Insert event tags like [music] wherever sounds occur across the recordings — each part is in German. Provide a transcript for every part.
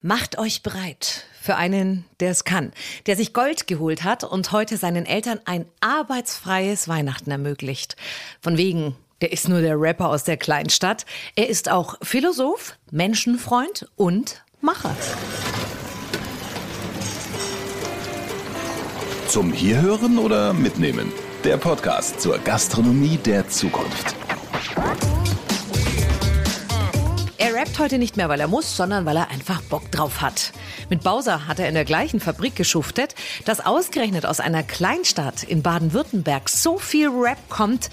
Macht euch bereit für einen, der es kann, der sich Gold geholt hat und heute seinen Eltern ein arbeitsfreies Weihnachten ermöglicht. Von wegen, der ist nur der Rapper aus der Kleinstadt. Er ist auch Philosoph, Menschenfreund und Macher. Zum Hierhören oder Mitnehmen? Der Podcast zur Gastronomie der Zukunft. Rappt heute nicht mehr, weil er muss, sondern weil er einfach Bock drauf hat. Mit Bowser hat er in der gleichen Fabrik geschuftet. Dass ausgerechnet aus einer Kleinstadt in Baden-Württemberg so viel Rap kommt,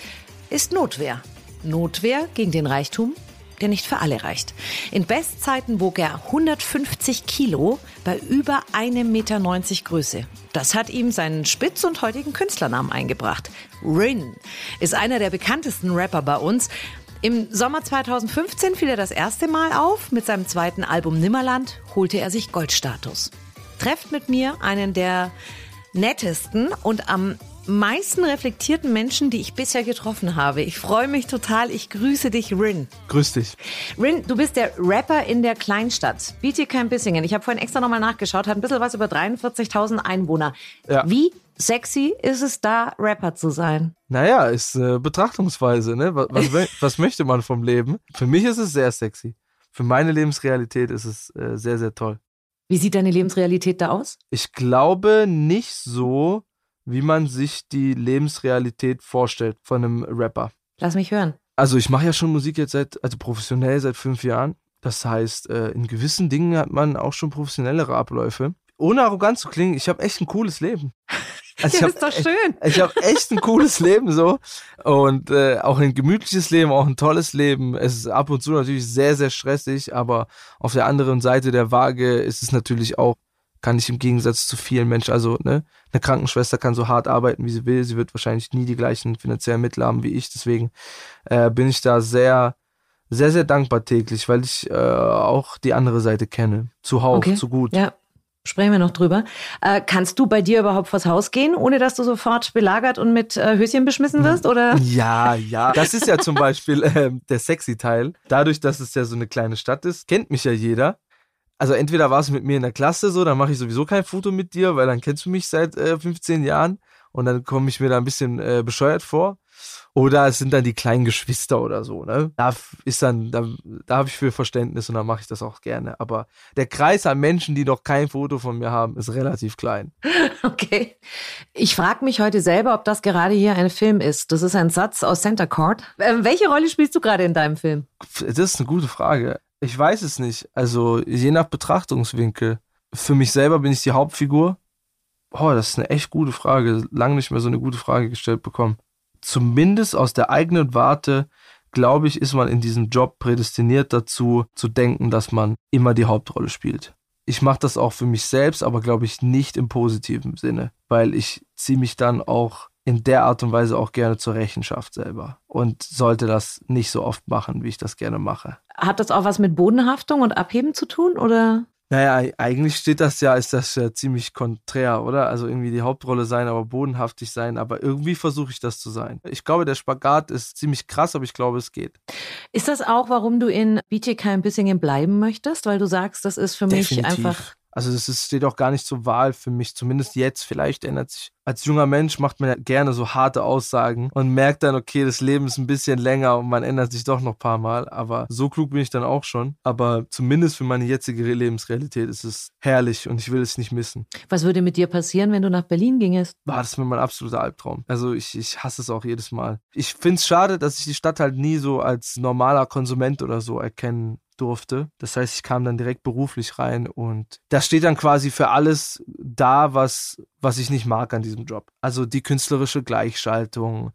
ist Notwehr. Notwehr gegen den Reichtum, der nicht für alle reicht. In Bestzeiten wog er 150 Kilo bei über 1,90 Meter Größe. Das hat ihm seinen spitz und heutigen Künstlernamen eingebracht. Rin ist einer der bekanntesten Rapper bei uns im Sommer 2015 fiel er das erste Mal auf. Mit seinem zweiten Album Nimmerland holte er sich Goldstatus. Trefft mit mir einen der nettesten und am meisten reflektierten Menschen, die ich bisher getroffen habe. Ich freue mich total. Ich grüße dich, Rin. Grüß dich. Rin, du bist der Rapper in der Kleinstadt. Bietigheim-Bissingen. Ich habe vorhin extra nochmal nachgeschaut, hat ein bisschen was über 43.000 Einwohner. Ja. Wie sexy ist es da, Rapper zu sein? Naja, ist äh, Betrachtungsweise, ne? Was, was, [laughs] was, möchte man vom Leben? Für mich ist es sehr sexy. Für meine Lebensrealität ist es äh, sehr, sehr toll. Wie sieht deine Lebensrealität da aus? Ich glaube nicht so, wie man sich die Lebensrealität vorstellt von einem Rapper. Lass mich hören. Also ich mache ja schon Musik jetzt seit, also professionell seit fünf Jahren. Das heißt, äh, in gewissen Dingen hat man auch schon professionellere Abläufe. Ohne arrogant zu klingen, ich habe echt ein cooles Leben. [laughs] Also ja, ist doch schön. Ich habe echt ein cooles Leben so und äh, auch ein gemütliches Leben, auch ein tolles Leben. Es ist ab und zu natürlich sehr, sehr stressig, aber auf der anderen Seite der Waage ist es natürlich auch, kann ich im Gegensatz zu vielen Menschen, also ne, eine Krankenschwester kann so hart arbeiten, wie sie will. Sie wird wahrscheinlich nie die gleichen finanziellen Mittel haben wie ich. Deswegen äh, bin ich da sehr, sehr, sehr dankbar täglich, weil ich äh, auch die andere Seite kenne. Zuhauf, okay. zu gut. Ja, Sprechen wir noch drüber. Äh, kannst du bei dir überhaupt vors Haus gehen, ohne dass du sofort belagert und mit äh, Höschen beschmissen wirst? Oder? Ja, ja. Das ist ja zum Beispiel äh, der sexy Teil. Dadurch, dass es ja so eine kleine Stadt ist, kennt mich ja jeder. Also entweder warst du mit mir in der Klasse so, dann mache ich sowieso kein Foto mit dir, weil dann kennst du mich seit 15 äh, Jahren und dann komme ich mir da ein bisschen äh, bescheuert vor. Oder es sind dann die kleinen Geschwister oder so. Ne? Da ist dann, da, da habe ich für Verständnis und dann mache ich das auch gerne. Aber der Kreis an Menschen, die noch kein Foto von mir haben, ist relativ klein. [laughs] Okay. Ich frage mich heute selber, ob das gerade hier ein Film ist. Das ist ein Satz aus Center Court. Äh, welche Rolle spielst du gerade in deinem Film? Das ist eine gute Frage. Ich weiß es nicht. Also je nach Betrachtungswinkel. Für mich selber bin ich die Hauptfigur. Oh, das ist eine echt gute Frage. Lange nicht mehr so eine gute Frage gestellt bekommen zumindest aus der eigenen Warte, glaube ich, ist man in diesem Job prädestiniert dazu, zu denken, dass man immer die Hauptrolle spielt. Ich mache das auch für mich selbst, aber glaube ich nicht im positiven Sinne, weil ich ziehe mich dann auch in der Art und Weise auch gerne zur Rechenschaft selber und sollte das nicht so oft machen, wie ich das gerne mache. Hat das auch was mit Bodenhaftung und Abheben zu tun oder? Naja, eigentlich steht das ja, ist das ja ziemlich konträr, oder? Also irgendwie die Hauptrolle sein, aber bodenhaftig sein, aber irgendwie versuche ich das zu sein. Ich glaube, der Spagat ist ziemlich krass, aber ich glaube, es geht. Ist das auch, warum du in Bietigheim-Bissingen bleiben möchtest? Weil du sagst, das ist für Definitiv. mich einfach also das ist, steht auch gar nicht zur Wahl für mich, zumindest jetzt. Vielleicht ändert sich. Als junger Mensch macht man ja gerne so harte Aussagen und merkt dann, okay, das Leben ist ein bisschen länger und man ändert sich doch noch ein paar Mal. Aber so klug bin ich dann auch schon. Aber zumindest für meine jetzige Lebensrealität ist es herrlich und ich will es nicht missen. Was würde mit dir passieren, wenn du nach Berlin gingest? War das mir mein absoluter Albtraum. Also ich, ich hasse es auch jedes Mal. Ich finde es schade, dass ich die Stadt halt nie so als normaler Konsument oder so erkennen durfte. Das heißt, ich kam dann direkt beruflich rein und das steht dann quasi für alles da, was, was ich nicht mag an diesem Job. Also die künstlerische Gleichschaltung,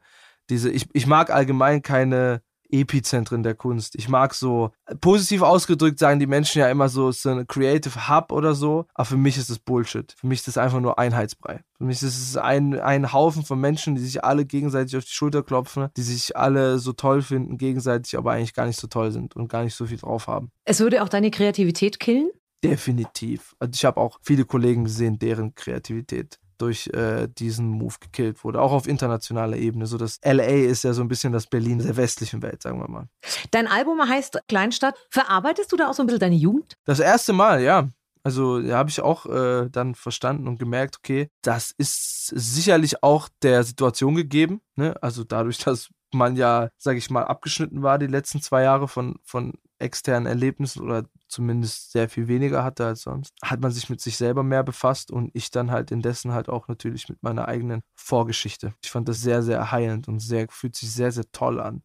diese, ich, ich mag allgemein keine Epizentren der Kunst. Ich mag so, positiv ausgedrückt sagen die Menschen ja immer so, es ist ein Creative Hub oder so, aber für mich ist das Bullshit. Für mich ist das einfach nur Einheitsbrei. Für mich ist es ein, ein Haufen von Menschen, die sich alle gegenseitig auf die Schulter klopfen, die sich alle so toll finden, gegenseitig aber eigentlich gar nicht so toll sind und gar nicht so viel drauf haben. Es würde auch deine Kreativität killen? Definitiv. Also ich habe auch viele Kollegen gesehen, deren Kreativität durch äh, diesen Move gekillt wurde, auch auf internationaler Ebene. So das LA ist ja so ein bisschen das Berlin der westlichen Welt, sagen wir mal. Dein Album heißt Kleinstadt. Verarbeitest du da auch so ein bisschen deine Jugend? Das erste Mal, ja. Also ja, habe ich auch äh, dann verstanden und gemerkt, okay, das ist sicherlich auch der Situation gegeben. Ne? Also dadurch, [laughs] dass man ja, sage ich mal, abgeschnitten war die letzten zwei Jahre von, von externen Erlebnissen oder zumindest sehr viel weniger hatte als sonst, hat man sich mit sich selber mehr befasst und ich dann halt indessen halt auch natürlich mit meiner eigenen Vorgeschichte. Ich fand das sehr, sehr heilend und sehr, fühlt sich sehr, sehr toll an.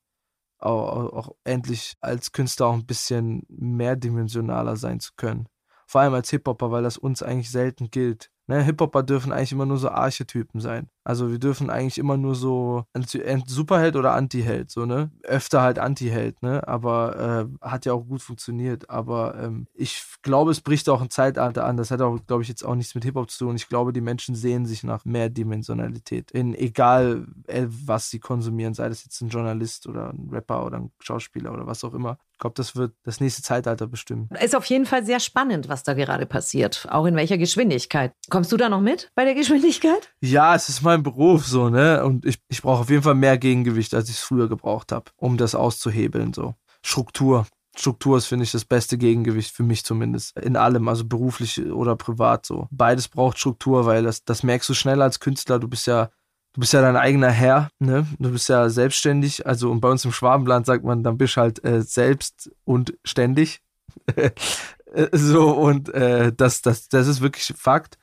Auch, auch endlich als Künstler auch ein bisschen mehrdimensionaler sein zu können. Vor allem als Hip-Hopper, weil das uns eigentlich selten gilt. Ne, Hip-Hopper dürfen eigentlich immer nur so Archetypen sein. Also wir dürfen eigentlich immer nur so Superheld oder Anti-Held, so, ne? Öfter halt Anti-Held, ne? Aber äh, hat ja auch gut funktioniert. Aber ähm, ich glaube, es bricht auch ein Zeitalter an. Das hat auch, glaube ich, jetzt auch nichts mit Hip-Hop zu tun. Ich glaube, die Menschen sehen sich nach mehr Dimensionalität. In egal, äh, was sie konsumieren, sei das jetzt ein Journalist oder ein Rapper oder ein Schauspieler oder was auch immer. Ich glaube, das wird das nächste Zeitalter bestimmen. Ist auf jeden Fall sehr spannend, was da gerade passiert. Auch in welcher Geschwindigkeit. Kommst du da noch mit bei der Geschwindigkeit? Ja, es ist mein Beruf so, ne? Und ich, ich brauche auf jeden Fall mehr Gegengewicht, als ich es früher gebraucht habe, um das auszuhebeln. So. Struktur. Struktur ist, finde ich, das beste Gegengewicht für mich zumindest. In allem, also beruflich oder privat so. Beides braucht Struktur, weil das, das merkst du schnell als Künstler. Du bist ja du bist ja dein eigener Herr, ne? Du bist ja selbstständig. Also und bei uns im Schwabenland sagt man, dann bist du halt äh, selbst und ständig. [laughs] so und äh, das, das, das ist wirklich Fakt.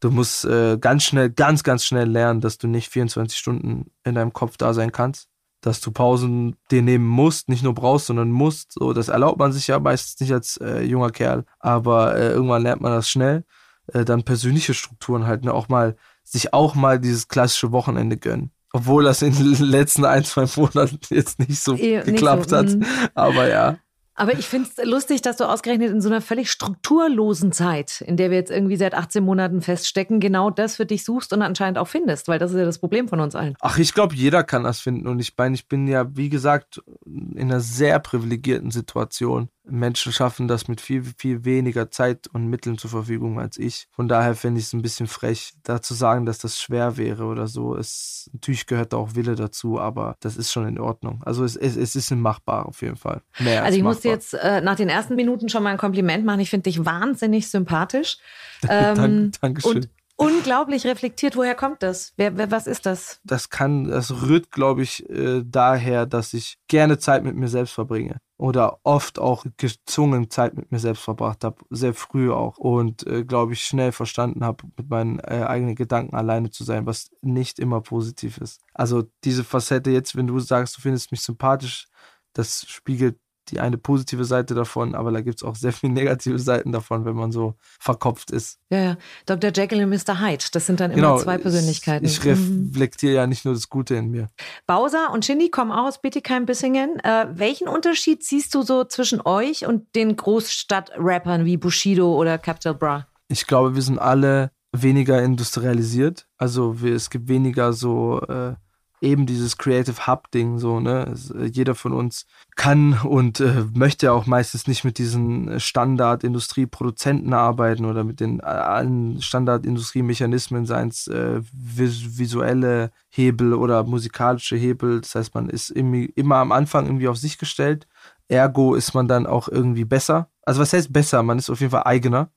Du musst äh, ganz schnell, ganz, ganz schnell lernen, dass du nicht 24 Stunden in deinem Kopf da sein kannst. Dass du Pausen dir nehmen musst, nicht nur brauchst, sondern musst. So, das erlaubt man sich ja meistens nicht als äh, junger Kerl. Aber äh, irgendwann lernt man das schnell. Äh, dann persönliche Strukturen halt, ne? auch mal sich auch mal dieses klassische Wochenende gönnen. Obwohl das in den letzten ein, zwei Monaten jetzt nicht so e geklappt so, hat. Mm. Aber ja. Aber ich finde es lustig, dass du ausgerechnet in so einer völlig strukturlosen Zeit, in der wir jetzt irgendwie seit 18 Monaten feststecken, genau das für dich suchst und anscheinend auch findest, weil das ist ja das Problem von uns allen. Ach, ich glaube, jeder kann das finden. Und ich meine, ich bin ja, wie gesagt, in einer sehr privilegierten Situation. Menschen schaffen das mit viel, viel weniger Zeit und Mitteln zur Verfügung als ich. Von daher finde ich es ein bisschen frech, da zu sagen, dass das schwer wäre oder so. Es, natürlich gehört da auch Wille dazu, aber das ist schon in Ordnung. Also es, es, es ist machbar auf jeden Fall. Mehr also ich machbar. musste jetzt äh, nach den ersten Minuten schon mal ein Kompliment machen. Ich finde dich wahnsinnig sympathisch. [laughs] Ähm, Dank, Dankeschön. Und unglaublich reflektiert. Woher kommt das? Wer, wer, was ist das? Das kann, das rührt, glaube ich, äh, daher, dass ich gerne Zeit mit mir selbst verbringe oder oft auch gezwungen Zeit mit mir selbst verbracht habe, sehr früh auch und äh, glaube ich schnell verstanden habe, mit meinen äh, eigenen Gedanken alleine zu sein, was nicht immer positiv ist. Also diese Facette jetzt, wenn du sagst, du findest mich sympathisch, das spiegelt die eine positive Seite davon, aber da gibt es auch sehr viele [laughs] negative Seiten davon, wenn man so verkopft ist. Ja, ja. Dr. Jekyll und Mr. Hyde, das sind dann immer genau, zwei Persönlichkeiten. Ich, ich reflektiere mhm. ja nicht nur das Gute in mir. Bowser und Shindy kommen auch aus Bietigheim-Bissingen. Äh, welchen Unterschied siehst du so zwischen euch und den Großstadt-Rappern wie Bushido oder Capital Bra? Ich glaube, wir sind alle weniger industrialisiert. Also wir, es gibt weniger so äh, eben dieses Creative Hub-Ding so, ne? Äh, jeder von uns kann und äh, möchte auch meistens nicht mit diesen Standard-Industrieproduzenten arbeiten oder mit den äh, allen Standard-Industriemechanismen, seien es äh, vis visuelle Hebel oder musikalische Hebel. Das heißt, man ist immer am Anfang irgendwie auf sich gestellt. Ergo ist man dann auch irgendwie besser. Also was heißt besser? Man ist auf jeden Fall eigener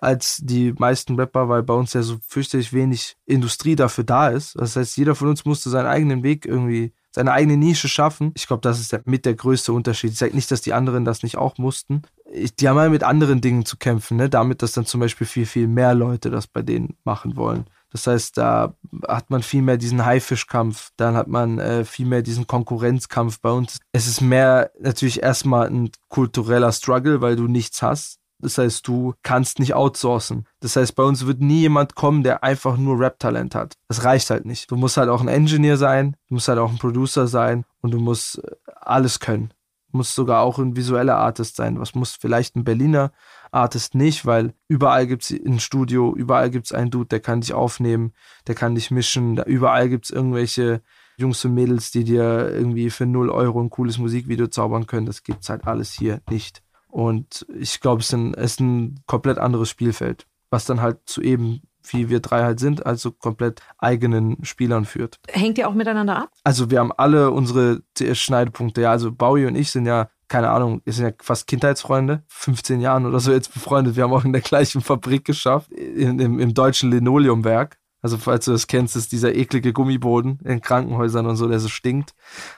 als die meisten Rapper, weil bei uns ja so fürchterlich wenig Industrie dafür da ist. Das heißt, jeder von uns musste seinen eigenen Weg irgendwie, seine eigene Nische schaffen. Ich glaube, das ist der, mit der größte Unterschied. Ich sage nicht, dass die anderen das nicht auch mussten. Ich, die haben ja mit anderen Dingen zu kämpfen, ne? damit, dass dann zum Beispiel viel, viel mehr Leute das bei denen machen wollen. Das heißt, da hat man viel mehr diesen Haifischkampf, dann hat man äh, viel mehr diesen Konkurrenzkampf bei uns. Es ist mehr natürlich erstmal ein kultureller Struggle, weil du nichts hast. Das heißt, du kannst nicht outsourcen. Das heißt, bei uns wird nie jemand kommen, der einfach nur Rap-Talent hat. Das reicht halt nicht. Du musst halt auch ein Engineer sein, du musst halt auch ein Producer sein und du musst äh, alles können. Du musst sogar auch ein visueller Artist sein. Was muss vielleicht ein Berliner Artist nicht, weil überall gibt es ein Studio, überall gibt es einen Dude, der kann dich aufnehmen, der kann dich mischen, überall gibt es irgendwelche Jungs und Mädels, die dir irgendwie für 0 Euro ein cooles Musikvideo zaubern können. Das gibt es halt alles hier nicht. Und ich glaube, es ist ein komplett anderes Spielfeld, was dann halt zu eben, wie wir drei halt sind, also komplett eigenen Spielern führt. Hängt ihr auch miteinander ab? Also wir haben alle unsere Schneidepunkte. Ja, also Bowie und ich sind ja keine Ahnung, wir sind ja fast Kindheitsfreunde, 15 Jahren oder so jetzt befreundet. Wir haben auch in der gleichen Fabrik geschafft, in, im, im deutschen Linoleumwerk. Also falls du das kennst, ist dieser eklige Gummiboden in Krankenhäusern und so, der so stinkt.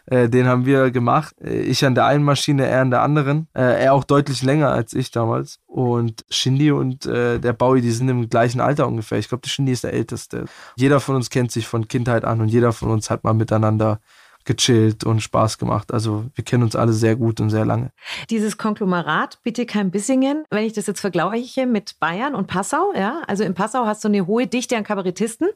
Äh, den haben wir gemacht. Äh, ich an der einen Maschine, er an der anderen. Äh, er auch deutlich länger als ich damals. Und Shindy und äh, der Bowie, die sind im gleichen Alter ungefähr. Ich glaube, der Shindy ist der Älteste. Jeder von uns kennt sich von Kindheit an und jeder von uns hat mal miteinander gechillt und Spaß gemacht. Also wir kennen uns alle sehr gut und sehr lange. Dieses Konglomerat Bietigheim-Bissingen, wenn ich das jetzt vergleiche mit Bayern und Passau, ja, also in Passau hast du eine hohe Dichte an Kabarettisten,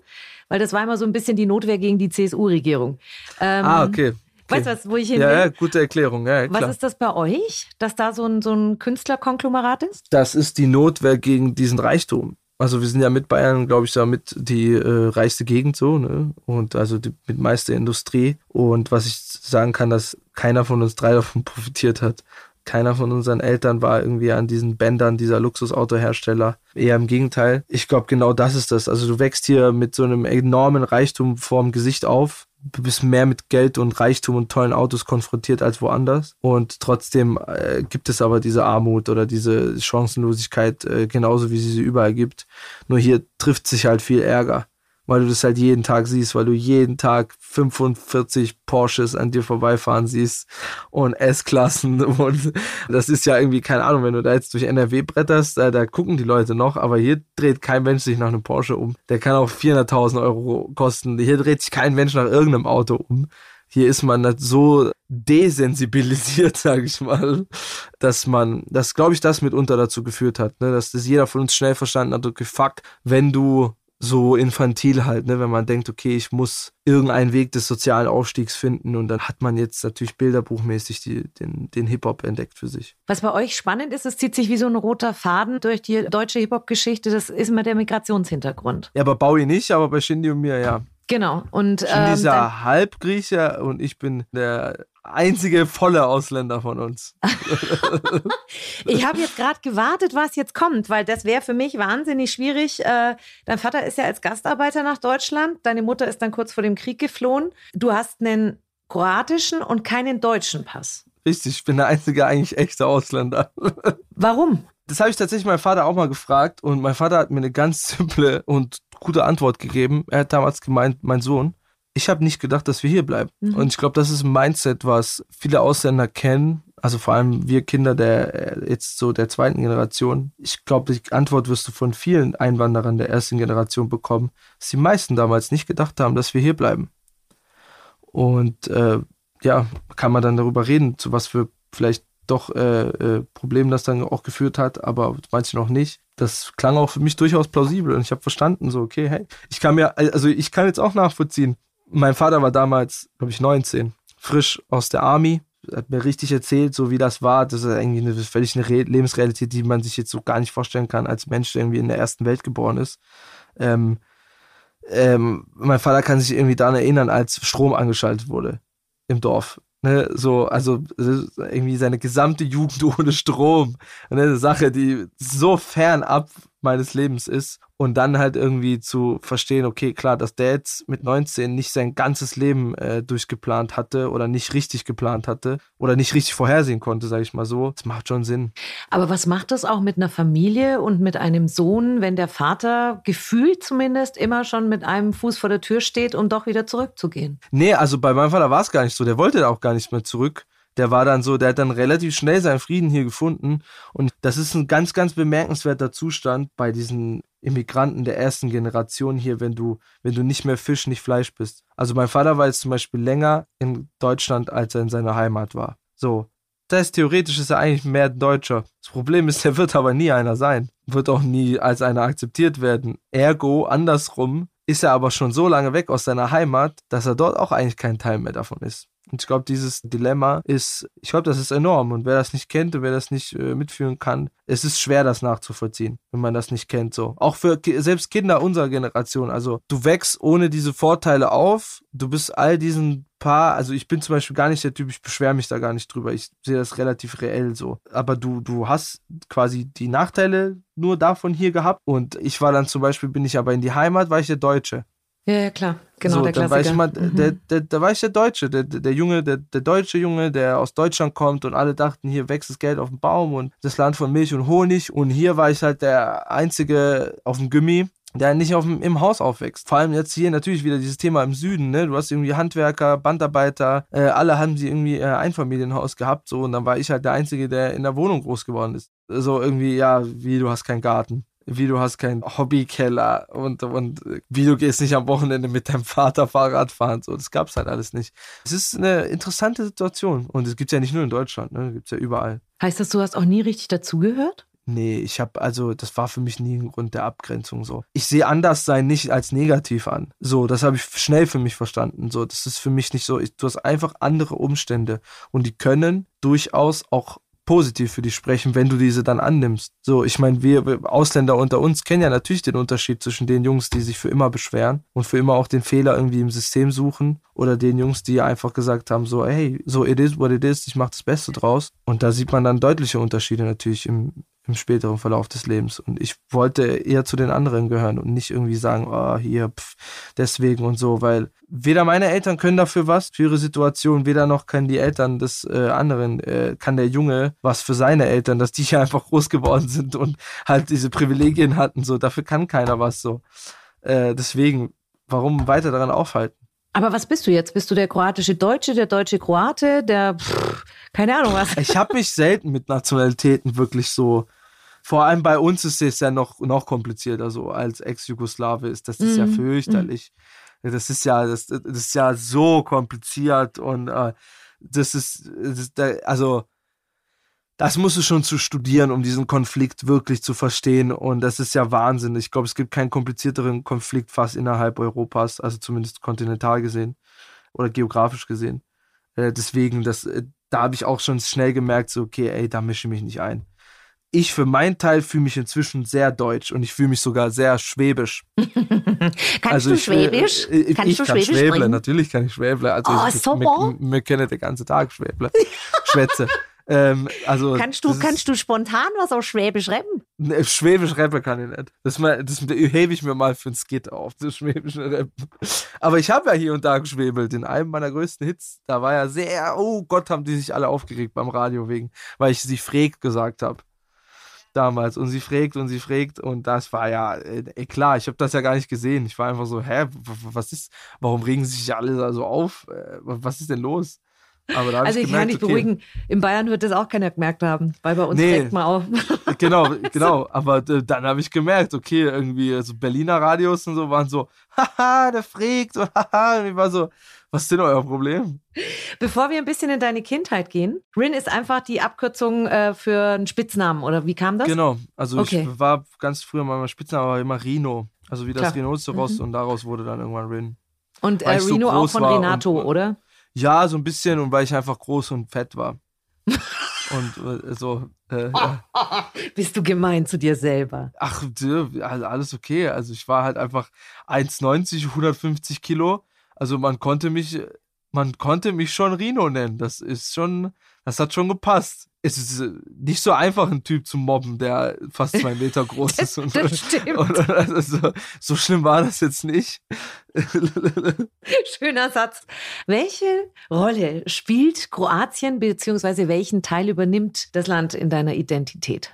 weil das war immer so ein bisschen die Notwehr gegen die CSU-Regierung. Ähm, ah, okay. Okay. Weißt du, was, wo ich hin ja, ja, gute Erklärung. Ja, was ist das bei euch, dass da so ein, so ein Künstlerkonglomerat ist? Das ist die Notwehr gegen diesen Reichtum. Also wir sind ja mit Bayern, glaube ich, damit die äh, reichste Gegend so, ne? Und also die, mit meiste Industrie. Und was ich sagen kann, dass keiner von uns drei [laughs] davon profitiert hat. Keiner von unseren Eltern war irgendwie an diesen Bändern dieser Luxusautohersteller. Eher im Gegenteil. Ich glaube, genau das ist das. Also du wächst hier mit so einem enormen Reichtum vorm Gesicht auf du bist mehr mit Geld und Reichtum und tollen Autos konfrontiert als woanders. Und trotzdem äh, gibt es aber diese Armut oder diese Chancenlosigkeit äh, genauso, wie sie sie überall gibt. Nur hier trifft sich halt viel Ärger weil du das halt jeden Tag siehst, weil du jeden Tag 45 Porsches an dir vorbeifahren siehst und S-Klassen [laughs] und das ist ja irgendwie, keine Ahnung, wenn du da jetzt durch NRW bretterst, da, da gucken die Leute noch, aber hier dreht kein Mensch sich nach einem Porsche um. Der kann auch 400.000 Euro kosten. Hier dreht sich kein Mensch nach irgendeinem Auto um. Hier ist man so desensibilisiert, [laughs] sage ich mal, dass man, das glaube ich, das mitunter dazu geführt hat, ne? dass das jeder von uns schnell verstanden hat, okay, fuck, wenn du so infantil halt, ne, wenn man denkt, okay, ich muss irgendeinen Weg des sozialen Aufstiegs finden und dann hat man jetzt natürlich bilderbuchmäßig die, den, den Hip-Hop entdeckt für sich. Was bei euch spannend ist, es zieht sich wie so ein roter Faden durch die deutsche Hip-Hop-Geschichte, das ist immer der Migrationshintergrund. Ja, bei Bowie nicht, aber bei Shindy und mir ja. Genau. Und, Shindy ähm, ist ja Halbgriecher und ich bin der einzige volle Ausländer von uns. [laughs] ich habe jetzt gerade gewartet, was jetzt kommt, weil das wäre für mich wahnsinnig schwierig. Äh, dein Vater ist ja als Gastarbeiter nach Deutschland, deine Mutter ist dann kurz vor dem Krieg geflohen. Du hast einen kroatischen und keinen deutschen Pass. Richtig, ich bin der einzige eigentlich echte Ausländer. [laughs] Warum? Das habe ich tatsächlich meinen Vater auch mal gefragt und mein Vater hat mir eine ganz simple und gute Antwort gegeben. Er hat damals gemeint, mein Sohn, ich habe nicht gedacht, dass wir hier bleiben. Mhm. Und ich glaube, das ist ein Mindset, was viele Ausländer kennen. Also vor allem wir Kinder der äh, jetzt so der zweiten Generation. Ich glaube, die Antwort wirst du von vielen Einwanderern der ersten Generation bekommen, dass die meisten damals nicht gedacht haben, dass wir hier bleiben. Und äh, ja, kann man dann darüber reden, zu was für vielleicht doch äh, äh, Problemen das dann auch geführt hat, aber manche noch nicht. Das klang auch für mich durchaus plausibel und ich habe verstanden, so, okay, hey, ich kann mir, also ich kann jetzt auch nachvollziehen, mein Vater war damals, glaube ich, 19, frisch aus der Army, hat mir richtig erzählt, so wie das war. Das ist irgendwie eine völlig eine Re Lebensrealität, die man sich jetzt so gar nicht vorstellen kann als Mensch, der irgendwie in der ersten Welt geboren ist. Ähm, ähm, mein Vater kann sich irgendwie daran erinnern, als Strom angeschaltet wurde im Dorf. Ne, so, also irgendwie seine gesamte Jugend [laughs] ohne Strom. Ne, eine Sache, die so fernab meines Lebens ist und dann halt irgendwie zu verstehen, okay, klar, dass der jetzt mit 19 nicht sein ganzes Leben äh, durchgeplant hatte oder nicht richtig geplant hatte oder nicht richtig vorhersehen konnte, sage ich mal so, das macht schon Sinn. Aber was macht das auch mit einer Familie und mit einem Sohn, wenn der Vater gefühlt zumindest immer schon mit einem Fuß vor der Tür steht, um doch wieder zurückzugehen? Nee, also bei meinem Vater war es gar nicht so, der wollte auch gar nicht mehr zurück der war dann so, der hat dann relativ schnell seinen Frieden hier gefunden. Und das ist ein ganz, ganz bemerkenswerter Zustand bei diesen Immigranten der ersten Generation hier, wenn du, wenn du nicht mehr Fisch, nicht Fleisch bist. Also mein Vater war jetzt zum Beispiel länger in Deutschland, als er in seiner Heimat war. So. Das heißt, theoretisch ist er eigentlich mehr Deutscher. Das Problem ist, er wird aber nie einer sein. Wird auch nie als einer akzeptiert werden. Ergo, andersrum, ist er aber schon so lange weg aus seiner Heimat, dass er dort auch eigentlich kein Teil mehr davon ist. Und ich glaube, dieses Dilemma ist, ich glaube, das ist enorm. Und wer das nicht kennt und wer das nicht äh, mitfühlen kann, es ist schwer, das nachzuvollziehen, wenn man das nicht kennt. So. Auch für selbst Kinder unserer Generation. Also du wächst ohne diese Vorteile auf. Du bist all diesen paar, also ich bin zum Beispiel gar nicht der Typ, ich beschwere mich da gar nicht drüber. Ich sehe das relativ reell so. Aber du, du hast quasi die Nachteile nur davon hier gehabt. Und ich war dann zum Beispiel, bin ich aber in die Heimat, war ich der Deutsche Ja, ja, klar. Genau, so, der dann war ich Klassiker. mal, Mhm. der, der, da war ich der Deutsche, der, der Junge, der, der deutsche Junge, der aus Deutschland kommt und alle dachten, hier wächst das Geld auf dem Baum und das Land von Milch und Honig. Und hier war ich halt der Einzige auf dem Gummi, der nicht auf dem, im Haus aufwächst. Vor allem jetzt hier natürlich wieder dieses Thema im Süden, ne? Du hast irgendwie Handwerker, Bandarbeiter, äh, alle haben sie irgendwie äh, Einfamilienhaus gehabt, so und dann war ich halt der Einzige, der in der Wohnung groß geworden ist. So irgendwie, ja, wie du hast keinen Garten. Wie du hast keinen Hobbykeller und, und wie du gehst nicht am Wochenende mit deinem Vater Fahrrad fahren. So, das gab's halt alles nicht. Es ist eine interessante Situation. Und es gibt's ja nicht nur in Deutschland, ne? Gibt's ja überall. Heißt das, du hast auch nie richtig dazugehört? Nee, ich habe also, das war für mich nie ein Grund der Abgrenzung so. Ich sehe Anderssein nicht als negativ an. So, das habe ich schnell für mich verstanden. So, das ist für mich nicht so. Ich, du hast einfach andere Umstände und die können durchaus auch positiv für dich sprechen, wenn du diese dann annimmst. So, ich meine, wir Ausländer unter uns kennen ja natürlich den Unterschied zwischen den Jungs, die sich für immer beschweren und für immer auch den Fehler irgendwie im System suchen oder den Jungs, die einfach gesagt haben, so, hey, so it is what it is, ich mach das Beste draus. Und da sieht man dann deutliche Unterschiede natürlich im, im späteren Verlauf des Lebens. Und ich wollte eher zu den anderen gehören und nicht irgendwie sagen, oh, hier, pff, deswegen und so, weil weder meine Eltern können dafür was, für ihre Situation, weder noch können die Eltern des äh, anderen, äh, kann der Junge was für seine Eltern, dass die hier einfach groß geworden sind und halt diese Privilegien hatten, so, dafür kann keiner was, so. Äh, deswegen, warum weiter daran aufhalten? Aber was bist du jetzt? Bist du der kroatische Deutsche, der deutsche Kroate, der, pff, keine Ahnung was? Ich habe mich selten mit Nationalitäten wirklich so. Vor allem bei uns ist es ja noch, noch komplizierter so. Als Ex-Jugoslawe ist das ist ja Mhm. fürchterlich. Das ist ja, das, das ist ja so kompliziert und äh, das ist, das also das musst du schon zu studieren, um diesen Konflikt wirklich zu verstehen. Und das ist ja Wahnsinn. Ich glaube, es gibt keinen komplizierteren Konflikt fast innerhalb Europas, also zumindest kontinental gesehen oder geografisch gesehen. Äh, deswegen, das, äh, da habe ich auch schon schnell gemerkt, so, okay, ey, da mische ich mich nicht ein. Ich für meinen Teil fühle mich inzwischen sehr deutsch und ich fühle mich sogar sehr schwäbisch. [laughs] Kannst Also du ich, äh, Schwäbisch? Ich, Kannst ich du kann Schwäbisch Schwäble, natürlich kann ich Schwäble. Also Oh, ich, super. Wir, wir kennen den ganzen Tag Schwäble. [laughs] Schwätze. ähm, also, Kannst du, kannst du spontan was auf Schwäbisch rappen? Ne, Schwäbisch Rappen kann ich nicht. Das, mal, das hebe ich mir mal für ein Skit auf, das schwäbische Rappen. Aber ich habe ja hier und da geschwebelt. In einem meiner größten Hits, da war ja sehr, oh Gott, haben die sich alle aufgeregt beim Radio wegen, weil ich sie frägt gesagt habe. Damals. Und sie frägt und sie frägt. Und das war ja, äh, klar, ich habe das ja gar nicht gesehen. Ich war einfach so, hä, was ist, warum regen sich alle da so auf? Äh, Was ist denn los? Aber da Also ich ich kann gemerkt, dich okay, beruhigen, in Bayern wird das auch keiner gemerkt haben, weil bei uns Nee. regt man auf. Genau, genau. Aber äh, dann habe ich gemerkt, okay, irgendwie so Berliner Radios und so waren so, [laughs] haha, der frägt und [laughs] haha. Und ich war so, was ist denn euer Problem? Bevor wir ein bisschen in deine Kindheit gehen, Rin ist einfach die Abkürzung äh, für einen Spitznamen, oder wie kam das? Genau. Also Okay. ich war ganz früher mal mein Spitzname war immer Rino. Also wie das Klar. Rhinoceros Mhm. und daraus wurde dann irgendwann Rin. Und äh, ich so auch von Renato, und- und- oder? Ja, so ein bisschen und weil ich einfach groß und fett war. [laughs] und äh, so, äh, ja. [laughs] Bist du gemein zu dir selber? Ach, also alles okay. Also ich war halt einfach 1,90, 150 Kilo. Also man konnte mich, man konnte mich schon Rino nennen. Das ist schon, das hat schon gepasst. Es ist äh, nicht so einfach, einen Typ zu mobben, der fast zwei [laughs] Meter groß ist. Und, Das stimmt. und also so, so schlimm war das jetzt nicht. [laughs] Schöner Satz. Welche Rolle spielt Kroatien, beziehungsweise welchen Teil übernimmt das Land in deiner Identität?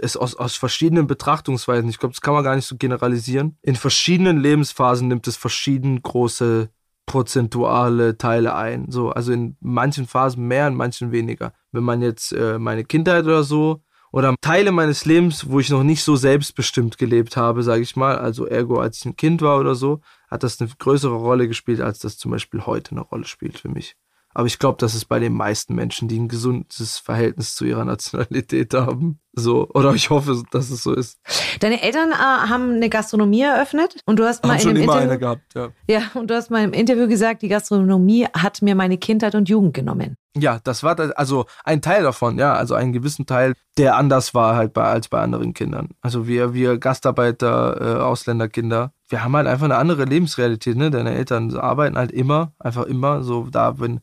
Es aus, aus verschiedenen Betrachtungsweisen. Ich glaube, das kann man gar nicht so generalisieren. In verschiedenen Lebensphasen nimmt es verschieden große prozentuale Teile ein. So, also in manchen Phasen mehr, in manchen weniger. Wenn man jetzt äh, meine Kindheit oder so oder Teile meines Lebens, wo ich noch nicht so selbstbestimmt gelebt habe, sage ich mal, also ergo als ich ein Kind war oder so, hat das eine größere Rolle gespielt, als das zum Beispiel heute eine Rolle spielt für mich. Aber ich glaube, das ist bei den meisten Menschen, die ein gesundes Verhältnis zu ihrer [laughs] Nationalität haben. So, oder ich hoffe, dass es so ist. Deine Eltern äh, haben eine Gastronomie eröffnet und du hast mal Haben in schon immer Interview, eine gehabt, ja. ja, und du hast mal im Interview gesagt, die Gastronomie hat mir meine Kindheit und Jugend genommen. Ja, das war das, also ein Teil davon, ja, also einen gewissen Teil, der anders war halt bei, als bei anderen Kindern. Also wir, wir Gastarbeiter, äh, Ausländerkinder, wir haben halt einfach eine andere Lebensrealität, ne? Deine Eltern arbeiten halt immer, einfach immer, so da, wenn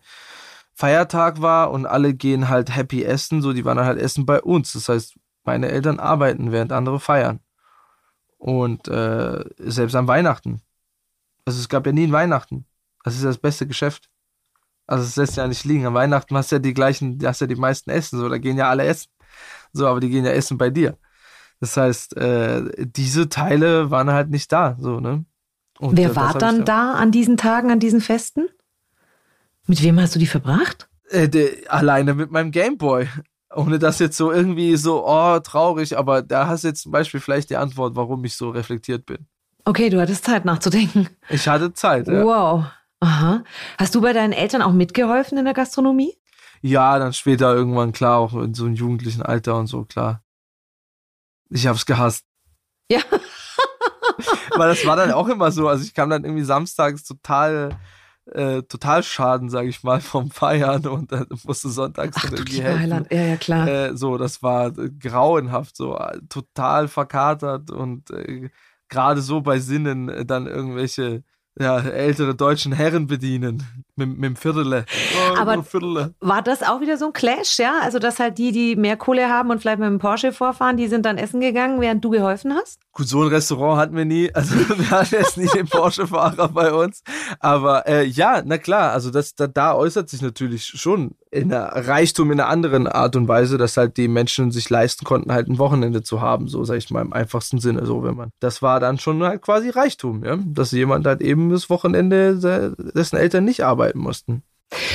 Feiertag war und alle gehen halt happy essen, so die waren dann halt essen bei uns. Das heißt, meine Eltern arbeiten, während andere feiern. Und äh, selbst an Weihnachten Also es gab ja nie ein Weihnachten. Das ist ja das beste Geschäft. Also es lässt ja nicht liegen. Am Weihnachten hast du ja die gleichen, hast ja die meisten Essen, so, da gehen ja alle essen. So, aber die gehen ja essen bei dir. Das heißt, äh, diese Teile waren halt nicht da, so, ne? Und, Wer äh, war dann da an diesen Tagen, an diesen Festen? Mit wem hast du die verbracht? Äh, de, alleine mit meinem Gameboy. Ohne das jetzt so irgendwie so, oh, traurig, aber da hast du jetzt zum Beispiel vielleicht die Antwort, warum ich so reflektiert bin. Okay, du hattest Zeit nachzudenken. Ich hatte Zeit, ja. Wow. Aha. Hast du bei deinen Eltern auch mitgeholfen in der Gastronomie? Ja, dann später irgendwann, klar, auch in so einem jugendlichen Alter und so, klar. Ich hab's gehasst. Ja. [laughs] Weil das war dann auch immer so. Also ich kam dann irgendwie samstags total, äh, total schaden, sage ich mal, [laughs] vom Feiern und dann musste sonntags Ach, irgendwie helfen. Ja, ja, klar. Äh, so, das war grauenhaft, so total verkatert und äh, gerade so bei Sinnen äh, dann irgendwelche ja, ältere deutschen Herren bedienen mit, mit dem Viertel. Oh, Aber Viertele. war das auch wieder so ein Clash, ja? Also, dass halt die, die mehr Kohle haben und vielleicht mit dem Porsche vorfahren, die sind dann essen gegangen, während du geholfen hast? Gut, so ein Restaurant hatten wir nie. Also, [laughs] wir hatten jetzt nicht den Porsche-Fahrer bei uns. Aber äh, ja, na klar, also das, da, da äußert sich natürlich schon in der Reichtum in einer anderen Art und Weise, dass halt die Menschen sich leisten konnten, halt ein Wochenende zu haben, so sag ich mal im einfachsten Sinne, so wenn man. Das war dann schon halt quasi Reichtum, ja, dass jemand halt eben das Wochenende dessen Eltern nicht arbeiten mussten.